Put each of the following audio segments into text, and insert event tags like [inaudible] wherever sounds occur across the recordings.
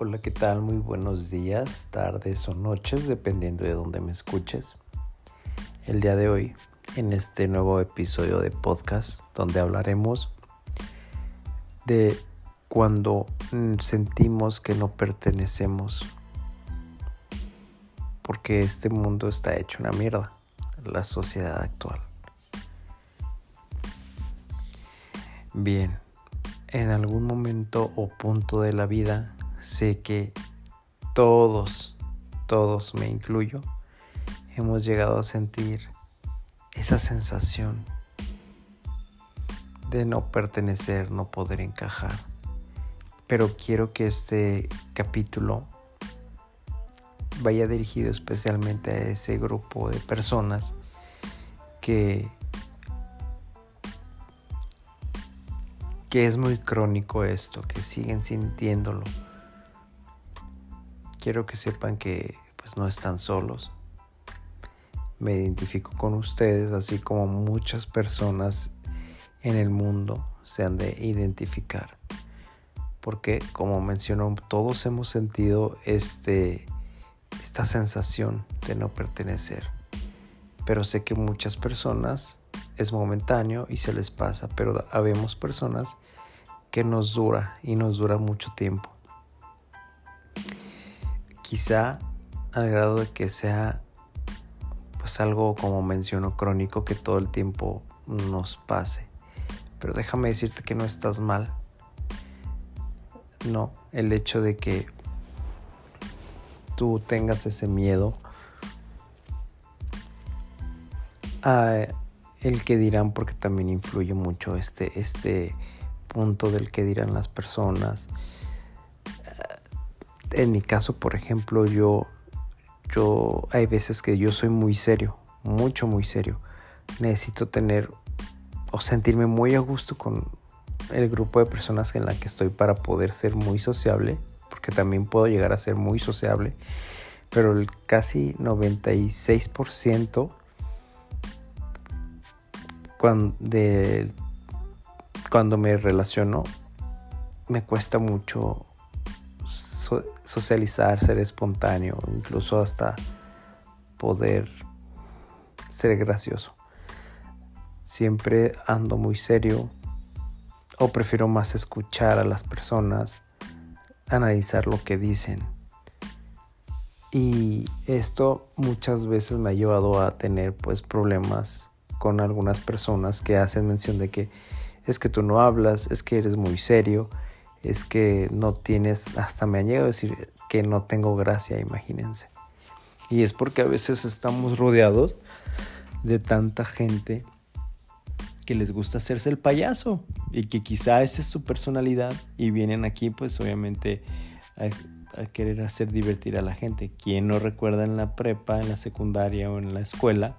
Hola, ¿qué tal? Muy buenos días, tardes o noches, dependiendo de dónde me escuches. El día de hoy, en este nuevo episodio de podcast, donde hablaremos de cuando sentimos que no pertenecemos, porque este mundo está hecho una mierda, la sociedad actual. Bien, en algún momento o punto de la vida sé que todos, todos me incluyo, hemos llegado a sentir esa sensación de no pertenecer, no poder encajar. Pero quiero que este capítulo vaya dirigido especialmente a ese grupo de personas que que es muy crónico esto, que siguen sintiéndolo quiero que sepan que pues no están solos. Me identifico con ustedes, así como muchas personas en el mundo se han de identificar. Porque como mencionó, todos hemos sentido este, esta sensación de no pertenecer. Pero sé que muchas personas es momentáneo y se les pasa, pero habemos personas que nos dura y nos dura mucho tiempo quizá al grado de que sea pues algo como menciono crónico que todo el tiempo nos pase. Pero déjame decirte que no estás mal. No, el hecho de que tú tengas ese miedo a el que dirán porque también influye mucho este este punto del que dirán las personas en mi caso, por ejemplo, yo, yo, hay veces que yo soy muy serio, mucho, muy serio. Necesito tener o sentirme muy a gusto con el grupo de personas en la que estoy para poder ser muy sociable, porque también puedo llegar a ser muy sociable, pero el casi 96% cuando, de, cuando me relaciono me cuesta mucho socializar, ser espontáneo, incluso hasta poder ser gracioso. Siempre ando muy serio o prefiero más escuchar a las personas, analizar lo que dicen. Y esto muchas veces me ha llevado a tener pues problemas con algunas personas que hacen mención de que es que tú no hablas, es que eres muy serio, es que no tienes, hasta me han llegado a decir que no tengo gracia, imagínense. Y es porque a veces estamos rodeados de tanta gente que les gusta hacerse el payaso y que quizá esa es su personalidad y vienen aquí pues obviamente a, querer hacer divertir a la gente. ¿Quién no recuerda en la prepa, en la secundaria o en la escuela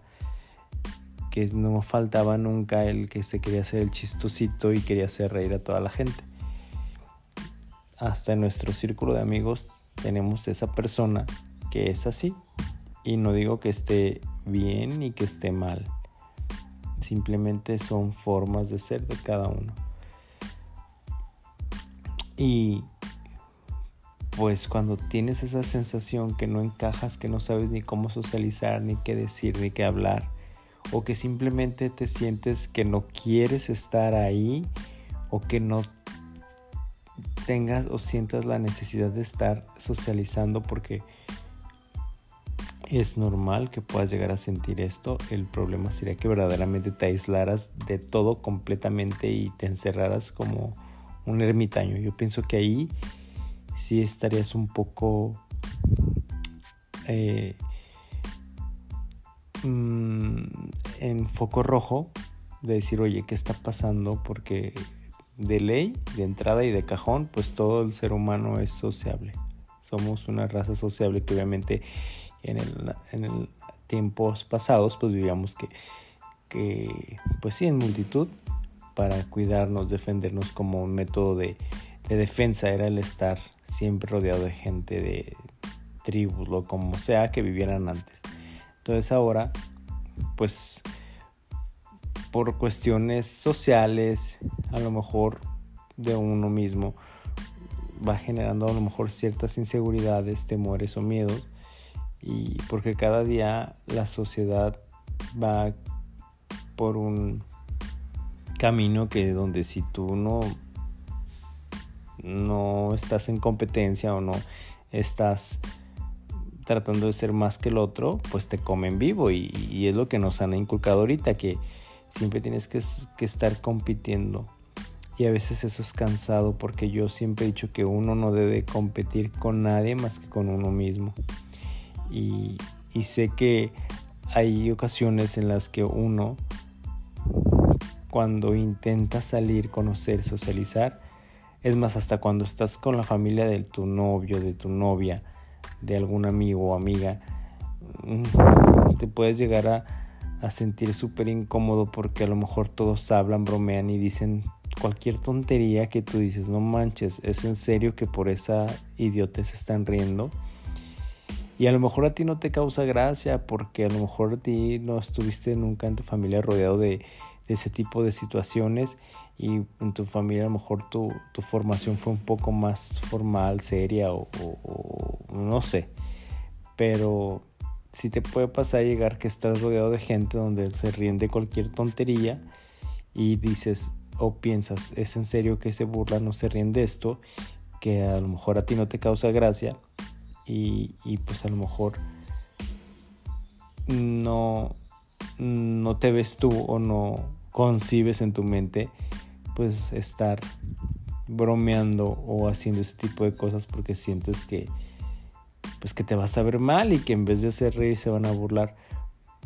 que no faltaba nunca el que se quería hacer el chistosito y quería hacer reír a toda la gente? Hasta en nuestro círculo de amigos tenemos esa persona que es así. Y no digo que esté bien ni que esté mal. Simplemente son formas de ser de cada uno. Y pues cuando tienes esa sensación que no encajas, que no sabes ni cómo socializar, ni qué decir, ni qué hablar, o que simplemente te sientes que no quieres estar ahí, o que no tengas o sientas la necesidad de estar socializando porque es normal que puedas llegar a sentir esto. El problema sería que verdaderamente te aislaras de todo completamente y te encerraras como un ermitaño. Yo pienso que ahí sí estarías un poco eh, mm, en foco rojo de decir, oye, ¿qué está pasando? Porque de ley, de entrada y de cajón, pues todo el ser humano es sociable. Somos una raza sociable que obviamente en el, en tiempos pasados pues vivíamos que, que, pues sí, en multitud para cuidarnos, defendernos como un método de, de defensa era el estar siempre rodeado de gente, de tribus, lo como sea que vivieran antes. Entonces ahora, pues por cuestiones sociales, a lo mejor de uno mismo, va generando a lo mejor ciertas inseguridades, temores o miedos. Y porque cada día la sociedad va por un camino que donde si tú no no estás en competencia o no estás tratando de ser más que el otro, pues te comen vivo y, es lo que nos han inculcado ahorita, que siempre tienes que, estar compitiendo. Y a veces eso es cansado porque yo siempre he dicho que uno no debe competir con nadie más que con uno mismo. Y, y sé que hay ocasiones en las que uno, cuando intenta salir, conocer, socializar, es más, hasta cuando estás con la familia de tu novio, de tu novia, de algún amigo o amiga, mm, te puedes llegar a, sentir súper incómodo porque a lo mejor todos hablan, bromean y dicen cualquier tontería que tú dices, no manches, es en serio que por esa idiotez están riendo. Y a lo mejor a ti no te causa gracia porque a lo mejor a ti no estuviste nunca en tu familia rodeado de, ese tipo de situaciones y en tu familia a lo mejor tu, formación fue un poco más formal, seria o, no sé. Pero si te puede pasar llegar que estás rodeado de gente donde se ríen de cualquier tontería y dices o piensas, es en serio que se burlan o se ríen de esto, que a lo mejor a ti no te causa gracia y, y pues a lo mejor no, no te ves tú o no concibes en tu mente pues estar bromeando o haciendo ese tipo de cosas porque sientes que pues que te vas a ver mal y que en vez de hacer reír se van a burlar.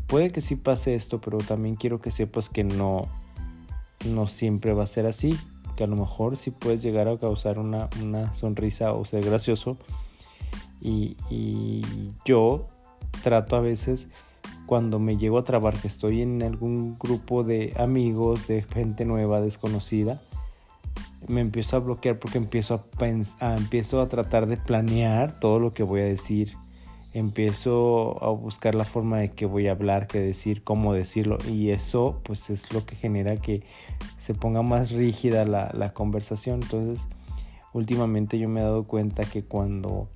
Puede que sí pase esto, pero también quiero que sepas que no no siempre va a ser así, que a lo mejor sí puedes llegar a causar una, sonrisa o ser gracioso. Y, y yo trato a veces cuando me llego a trabar, que estoy en algún grupo de amigos, de gente nueva, desconocida, me empiezo a bloquear porque empiezo a, pensar, empiezo a tratar de planear todo lo que voy a decir. Empiezo a buscar la forma de qué voy a hablar, qué decir, cómo decirlo. Y eso pues es lo que genera que se ponga más rígida la, la conversación. Entonces, últimamente yo me he dado cuenta que cuando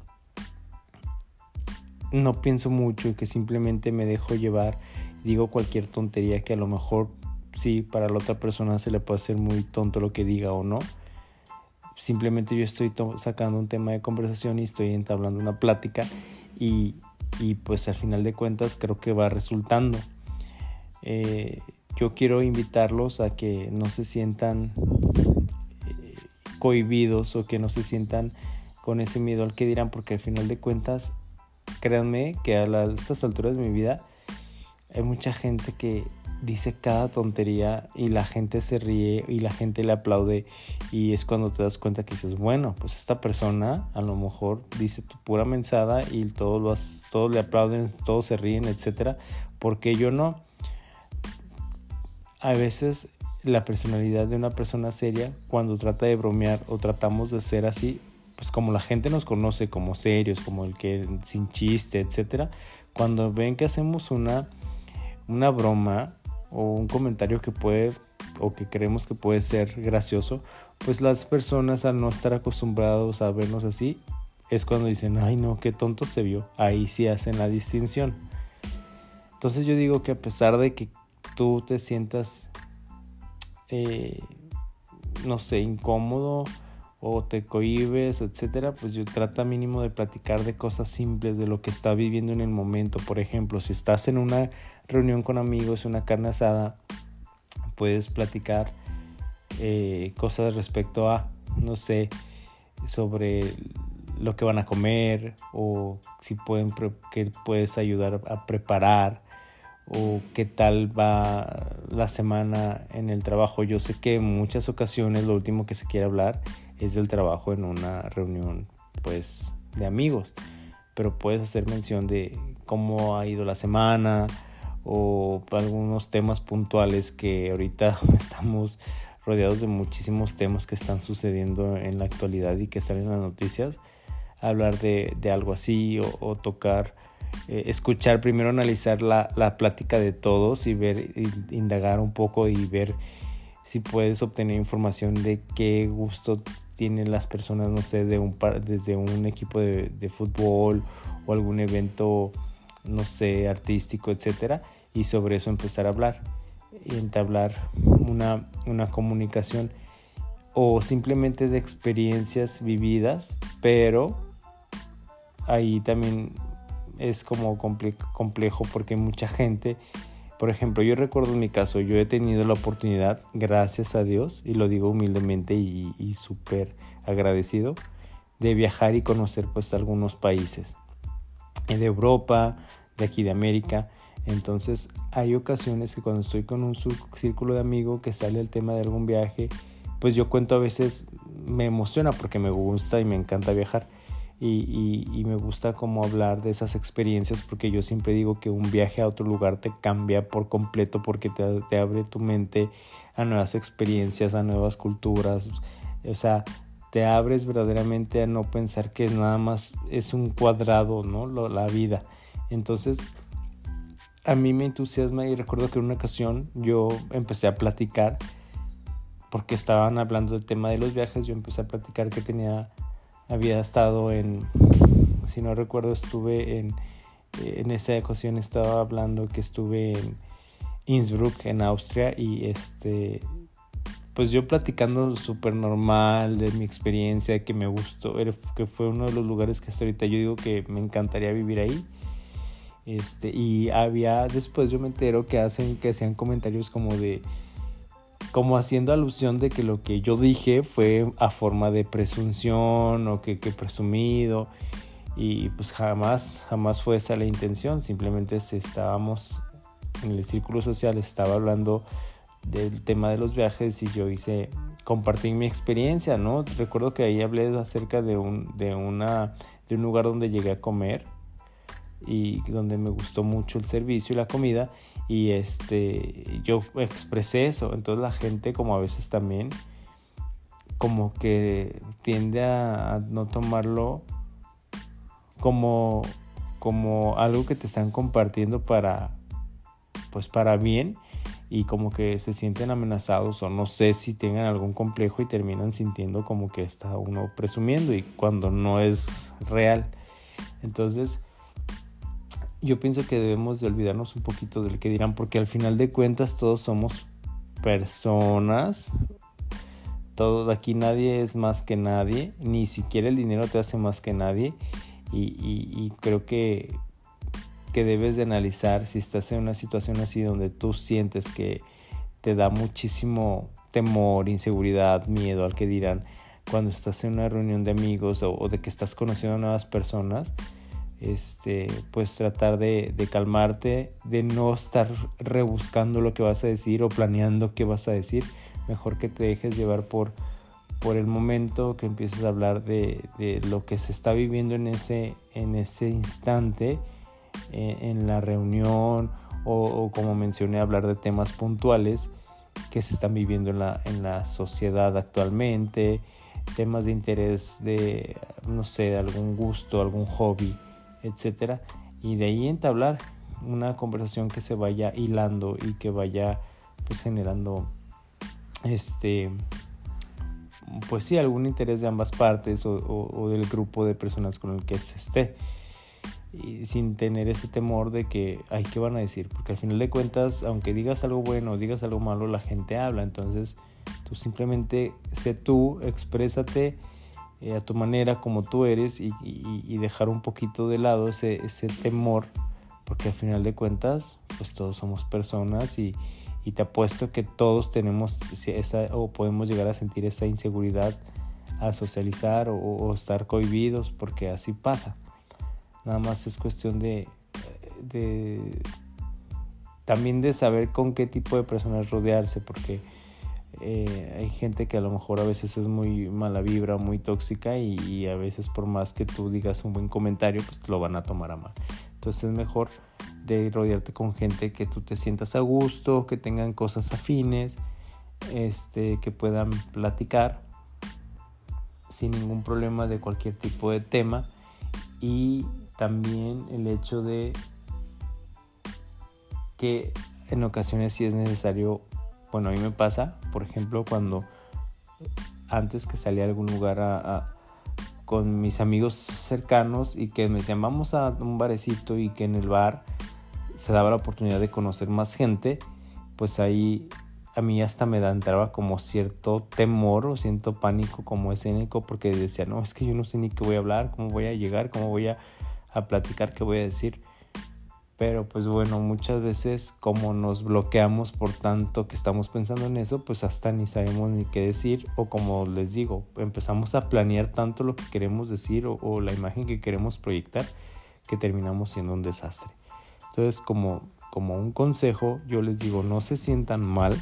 no pienso mucho y que simplemente me dejo llevar, digo cualquier tontería que a lo mejor sí para la otra persona se le puede hacer muy tonto lo que diga o no. Simplemente yo estoy sacando un tema de conversación y estoy entablando una plática y, pues al final de cuentas creo que va resultando. Eh, yo quiero invitarlos a que no se sientan eh, cohibidos o que no se sientan con ese miedo al que dirán porque al final de cuentas créanme que a, estas alturas de mi vida hay mucha gente que dice cada tontería y la gente se ríe y la gente le aplaude y es cuando te das cuenta que dices, bueno, pues esta persona a lo mejor dice tu pura mensada y todos, todos le aplauden, todos se ríen, etcétera, porque yo no. A veces la personalidad de una persona seria, cuando trata de bromear o tratamos de ser así, pues como la gente nos conoce como serios, como el que sin chiste, etcétera, cuando ven que hacemos una, una broma o un comentario que puede o que creemos que puede ser gracioso, pues las personas al no estar acostumbrados a vernos así, es cuando dicen, ay no, qué tonto se vio. Ahí sí hacen la distinción. Entonces yo digo que a pesar de que tú te sientas, eh, no sé, incómodo, o te cohibes, etcétera, pues yo trata mínimo de platicar de cosas simples, de lo que está viviendo en el momento. Por ejemplo, si estás en una reunión con amigos, una carne asada, puedes platicar eh, cosas respecto a, no sé, sobre lo que van a comer o si pueden, que puedes ayudar a preparar o qué tal va la semana en el trabajo. Yo sé que en muchas ocasiones lo último que se quiere hablar es del trabajo en una reunión pues de amigos pero puedes hacer mención de cómo ha ido la semana o algunos temas puntuales que ahorita [laughs] estamos rodeados de muchísimos temas que están sucediendo en la actualidad y que salen en las noticias hablar de, algo así o, tocar eh, escuchar primero analizar la, la, plática de todos y ver indagar un poco y ver si puedes obtener información de qué gusto tienen las personas, no sé, de un desde un equipo de, de fútbol o algún evento, no sé, artístico, etcétera, y sobre eso empezar a hablar y entablar una, una comunicación o simplemente de experiencias vividas, pero ahí también es como complejo porque mucha gente, por ejemplo, yo recuerdo en mi caso, yo he tenido la oportunidad, gracias a Dios, y lo digo humildemente y, y súper agradecido, de viajar y conocer pues algunos países de Europa, de aquí de América. Entonces hay ocasiones que cuando estoy con un círculo de amigos que sale el tema de algún viaje, pues yo cuento a veces, me emociona porque me gusta y me encanta viajar. Y, me gusta como hablar de esas experiencias porque yo siempre digo que un viaje a otro lugar te cambia por completo porque te, te abre tu mente a nuevas experiencias, a nuevas culturas. O sea, te abres verdaderamente a no pensar que nada más es un cuadrado, ¿no? la vida. Entonces, a mí me entusiasma y recuerdo que en una ocasión yo empecé a platicar porque estaban hablando del tema de los viajes, yo empecé a platicar que tenía había estado en, si no recuerdo, estuve en, en esa ocasión estaba hablando que estuve en Innsbruck, en Austria, y este, pues yo platicando súper normal de mi experiencia, que me gustó, que fue uno de los lugares que hasta ahorita yo digo que me encantaría vivir ahí. Este, y había, después yo me entero que hacen, que hacían comentarios como de, como haciendo alusión de que lo que yo dije fue a forma de presunción o que, que presumido y pues jamás, jamás fue esa la intención, simplemente estábamos en el círculo social, estaba hablando del tema de los viajes y yo hice, compartí mi experiencia, ¿no? Recuerdo que ahí hablé acerca de un, de una, de un lugar donde llegué a comer y donde me gustó mucho el servicio y la comida y este yo expresé eso. Entonces la gente como a veces también como que tiende a, no tomarlo como como algo que te están compartiendo para pues para bien y como que se sienten amenazados o no sé si tengan algún complejo y terminan sintiendo como que está uno presumiendo y cuando no es real. Entonces yo pienso que debemos de olvidarnos un poquito del que dirán, porque al final de cuentas todos somos personas. Todo, aquí nadie es más que nadie, ni siquiera el dinero te hace más que nadie. Y, creo que, que debes de analizar si estás en una situación así donde tú sientes que te da muchísimo temor, inseguridad, miedo al que dirán cuando estás en una reunión de amigos o, o de que estás conociendo a nuevas personas este, pues tratar de, calmarte, de no estar rebuscando lo que vas a decir o planeando qué vas a decir. Mejor que te dejes llevar por, por el momento, que empieces a hablar de, lo que se está viviendo en ese, en ese instante, eh, en la reunión, o, como mencioné, hablar de temas puntuales que se están viviendo en la, en la sociedad actualmente, temas de interés de, no sé, algún gusto, algún hobby etcétera, y de ahí entablar una conversación que se vaya hilando y que vaya pues generando este pues sí algún interés de ambas partes o, del grupo de personas con el que se esté. Sin tener ese temor de que ay qué van a decir porque al final de cuentas aunque digas algo bueno o digas algo malo la gente habla. Entonces tú simplemente sé tú exprésate eh, a tu manera, como tú eres, y, dejar un poquito de lado ese, temor, porque al final de cuentas, pues todos somos personas y, te apuesto que todos tenemos esa, o podemos llegar a sentir esa inseguridad a socializar o, estar cohibidos, porque así pasa. Nada más es cuestión de, de también de saber con qué tipo de personas rodearse, porque eh, hay gente que a lo mejor a veces es muy mala vibra, muy tóxica y, a veces por más que tú digas un buen comentario, pues lo van a tomar a mal. Entonces es mejor de rodearte con gente que tú te sientas a gusto, que tengan cosas afines, este, que puedan platicar sin ningún problema de cualquier tipo de tema y también el hecho de que en ocasiones si es necesario bueno, a mí me pasa, por ejemplo, cuando antes que salía a algún lugar a, con mis amigos cercanos y que me decían vamos a un barecito y que en el bar se daba la oportunidad de conocer más gente, pues ahí a mí hasta me da, entraba como cierto temor o cierto pánico como escénico porque decía, no, es que yo no sé ni qué voy a hablar, cómo voy a llegar, cómo voy a, a platicar, qué voy a decir. Pero pues bueno, muchas veces como nos bloqueamos por tanto que estamos pensando en eso, pues hasta ni sabemos ni qué decir o como les digo, empezamos a planear tanto lo que queremos decir o, la imagen que queremos proyectar que terminamos siendo un desastre. Entonces como, como un consejo yo les digo, no se sientan mal.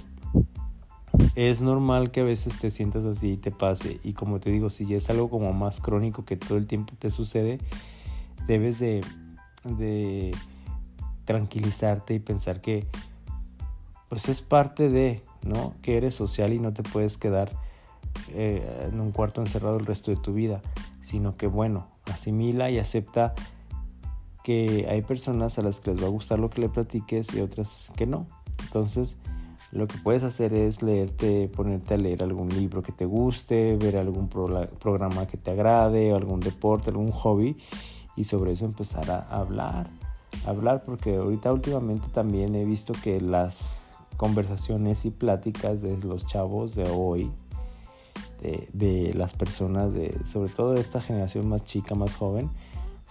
Es normal que a veces te sientas así y te pase y como te digo, si ya es algo como más crónico que todo el tiempo te sucede, debes de, de tranquilizarte y pensar que pues es parte de, ¿no? Que eres social y no te puedes quedar eh, en un cuarto encerrado el resto de tu vida, sino que bueno, asimila y acepta que hay personas a las que les va a gustar lo que le platiques y otras que no. Entonces, lo que puedes hacer es leerte, ponerte a leer algún libro que te guste, ver algún programa que te agrade, algún deporte, algún hobby y sobre eso empezar a hablar hablar porque ahorita últimamente también he visto que las conversaciones y pláticas de los chavos de hoy, de, las personas, de, sobre todo de esta generación más chica, más joven,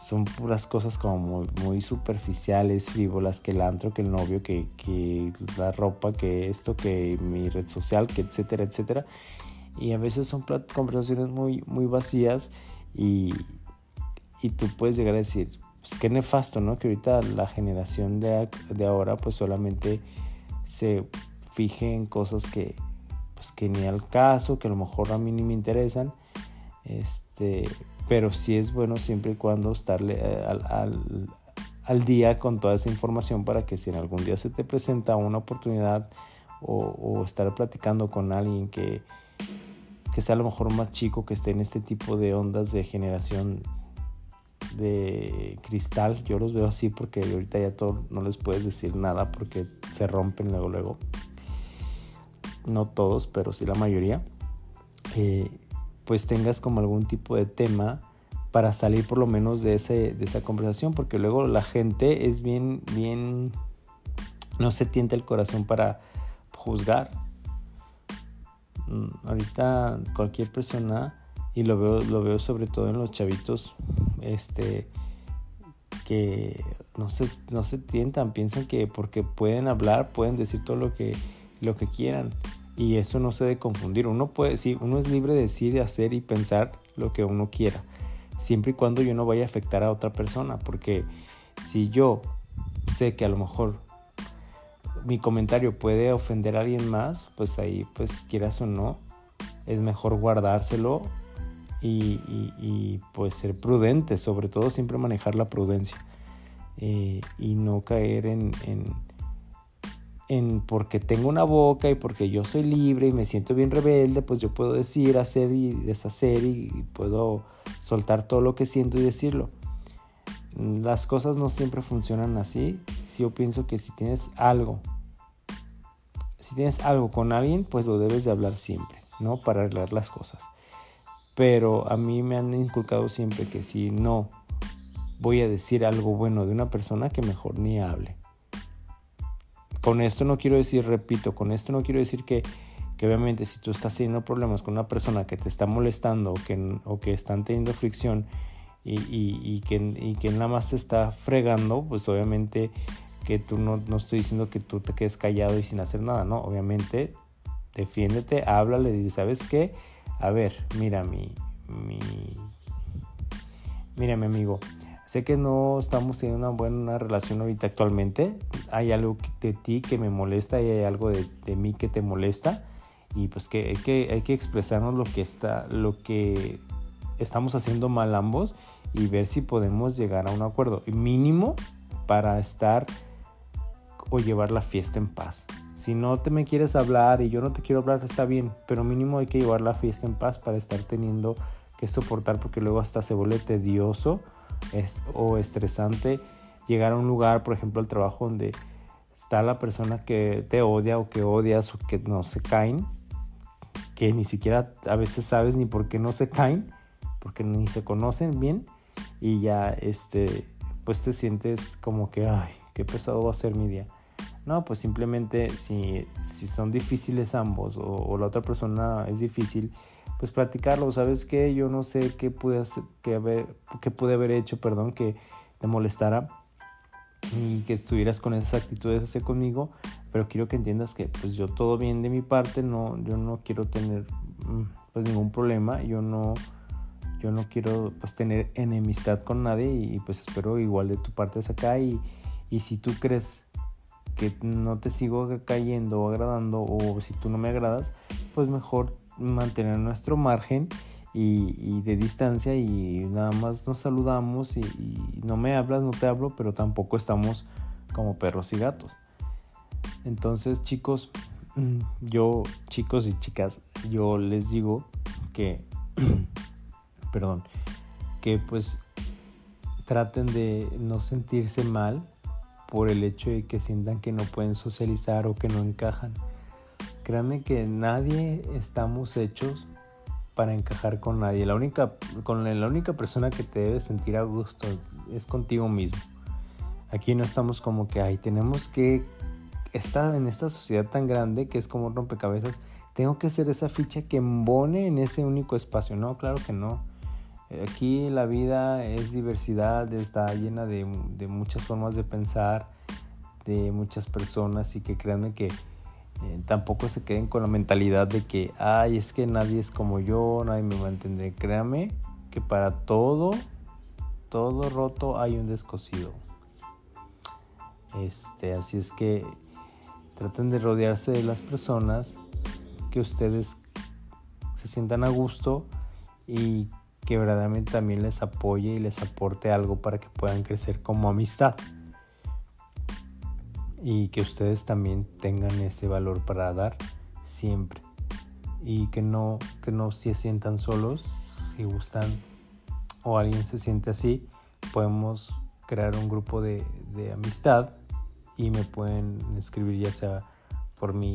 son puras cosas como muy, superficiales, frívolas, que el antro, que el novio, que, que, la ropa, que esto, que mi red social, que etcétera, etcétera. Y a veces son conversaciones muy, muy vacías y, y tú puedes llegar a decir, pues qué nefasto, ¿no? Que ahorita la generación de, de ahora pues solamente se fije en cosas que, pues que ni al caso, que a lo mejor a mí ni me interesan, este, pero sí es bueno siempre y cuando estarle eh, al, al, día con toda esa información para que si en algún día se te presenta una oportunidad o, o estar platicando con alguien que, que sea a lo mejor más chico, que esté en este tipo de ondas de generación de cristal. Yo los veo así porque ahorita ya todo no les puedes decir nada porque se rompen luego luego. No todos, pero sí la mayoría. Eh, pues tengas como algún tipo de tema para salir por lo menos de, ese, de esa conversación porque luego la gente es bien, bien, no se tienta el corazón para juzgar. Mm, ahorita cualquier persona y lo veo, lo veo sobre todo en los chavitos este, que no se, tientan, piensan que porque pueden hablar, pueden decir todo lo que, lo que quieran. Y eso no se debe confundir. Uno puede, sí, uno es libre de decir, hacer y pensar lo que uno quiera, siempre y cuando yo no vaya a afectar a otra persona, porque si yo sé que a lo mejor mi comentario puede ofender a alguien más, pues ahí, pues quieras o no, es mejor guardárselo y, pues ser prudente, sobre todo siempre manejar la prudencia eh, y no caer en, en, porque tengo una boca y porque yo soy libre y me siento bien rebelde, pues yo puedo decir, hacer y deshacer y, puedo soltar todo lo que siento y decirlo. Las cosas no siempre funcionan así. Si yo pienso que si tienes algo, si tienes algo con alguien, pues lo debes de hablar siempre, ¿no? Para arreglar las cosas pero a mí me han inculcado siempre que si no voy a decir algo bueno de una persona, que mejor ni hable. Con esto no quiero decir, repito, con esto no quiero decir que, que obviamente si tú estás teniendo problemas con una persona que te está molestando o que, o que están teniendo fricción y, y, que, y que nada más te está fregando, pues obviamente que tú no, no estoy diciendo que tú te quedes callado y sin hacer nada, no, obviamente defiéndete, háblale y ¿sabes qué? a ver, mira mi, mi, mira mi amigo, sé que no estamos en una buena relación ahorita actualmente, hay algo de ti que me molesta y hay algo de, de mí que te molesta y pues que hay, que hay que expresarnos lo que está, lo que estamos haciendo mal ambos y ver si podemos llegar a un acuerdo mínimo para estar o llevar la fiesta en paz. Si no te me quieres hablar y yo no te quiero hablar, está bien, pero mínimo hay que llevar la fiesta en paz para estar teniendo que soportar porque luego hasta se vuelve tedioso o estresante llegar a un lugar, por ejemplo, al trabajo donde está la persona que te odia o que odias o que no se caen que ni siquiera a veces sabes ni por qué no se caen, porque ni se conocen bien y ya este pues te sientes como que ay, qué pesado va a ser mi día. No, pues simplemente si, si son difíciles ambos o, la otra persona es difícil, pues platicarlo. ¿Sabes qué? Yo no sé qué pude, hacer, qué haber, qué pude haber hecho, perdón, que te molestara y que estuvieras con esas actitudes hacia conmigo, pero quiero que entiendas que pues yo todo bien de mi parte, no, yo no quiero tener mm, pues ningún problema, yo no, yo no quiero pues tener enemistad con nadie y, pues espero igual de tu parte es acá y, y si tú crees que no te sigo cayendo o agradando o si tú no me agradas, pues mejor mantener nuestro margen y, de distancia y nada más nos saludamos y, no me hablas, no te hablo, pero tampoco estamos como perros y gatos. Entonces chicos, mm, yo chicos y chicas, yo les digo que, [clears throat] perdón, que pues traten de no sentirse mal por el hecho de que sientan que no pueden socializar o que no encajan. Créanme que nadie estamos hechos para encajar con nadie. La única, con la única persona que te debes sentir a gusto es contigo mismo. Aquí no estamos como que, ay, tenemos que estar en esta sociedad tan grande que es como rompecabezas. Tengo que ser esa ficha que embone en ese único espacio. No, claro que no. Aquí la vida es diversidad, está llena de, muchas formas de pensar, de muchas personas y que créanme que eh, tampoco se queden con la mentalidad de que, ay, es que nadie es como yo, nadie me va a entender. Créanme que para todo, todo roto hay un descosido. Este, así es que traten de rodearse de las personas que ustedes se sientan a gusto y que verdaderamente también les apoye y les aporte algo para que puedan crecer como amistad. Y que ustedes también tengan ese valor para dar siempre. Y que no, que no se sientan solos. Si gustan o alguien se siente así, podemos crear un grupo de, de amistad y me pueden escribir ya sea por mi,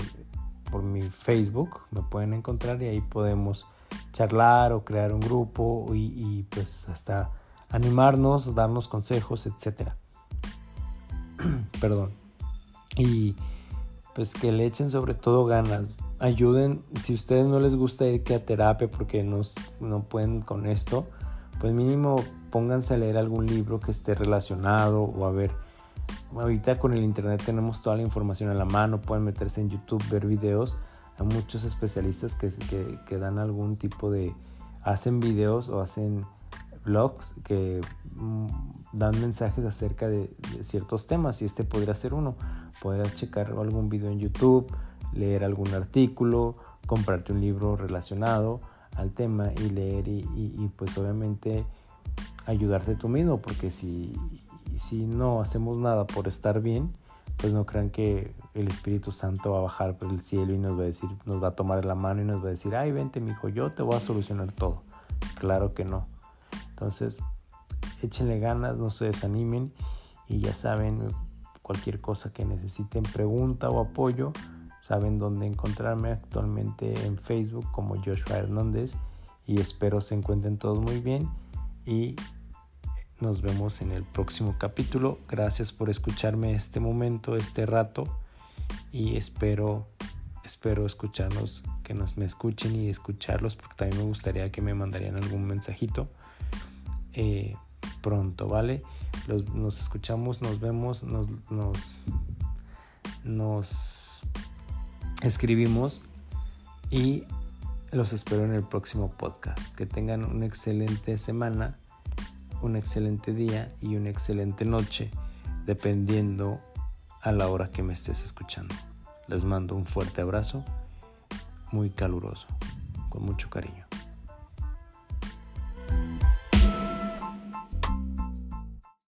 por mi Facebook, me pueden encontrar y ahí podemos charlar o crear un grupo y, pues hasta animarnos, darnos consejos, etc. [clears throat] Perdón. Y pues que le echen sobre todo ganas. Ayuden, si a ustedes no les gusta ir a terapia porque no, no pueden con esto, pues mínimo pónganse a leer algún libro que esté relacionado o a ver. Ahorita con el internet tenemos toda la información a la mano, pueden meterse en YouTube, ver videos hay muchos especialistas que, que, dan algún tipo de, hacen videos o hacen blogs que mm, dan mensajes acerca de, ciertos temas y este podría ser uno. Podrías checar algún video en YouTube, leer algún artículo, comprarte un libro relacionado al tema y leer y, pues obviamente ayudarte tú mismo porque si, si no hacemos nada por estar bien, pues no crean que el Espíritu Santo va a bajar por el cielo y nos va a decir, nos va a tomar la mano y nos va a decir, ay, vente, mi hijo, yo te voy a solucionar todo. Claro que no. Entonces, échenle ganas, no se desanimen y ya saben, cualquier cosa que necesiten, pregunta o apoyo, saben dónde encontrarme actualmente en Facebook como Joshua Hernández y espero se encuentren todos muy bien y nos vemos en el próximo capítulo. Gracias por escucharme este momento, este rato y espero espero escucharnos, que nos me escuchen y escucharlos porque también me gustaría que me mandarían algún mensajito eh, pronto, ¿vale? nos escuchamos, nos vemos, nos, nos, nos escribimos y los espero en el próximo podcast. Que tengan una excelente semana un excelente día y una excelente noche, dependiendo a la hora que me estés escuchando. Les mando un fuerte abrazo, muy caluroso, con mucho cariño.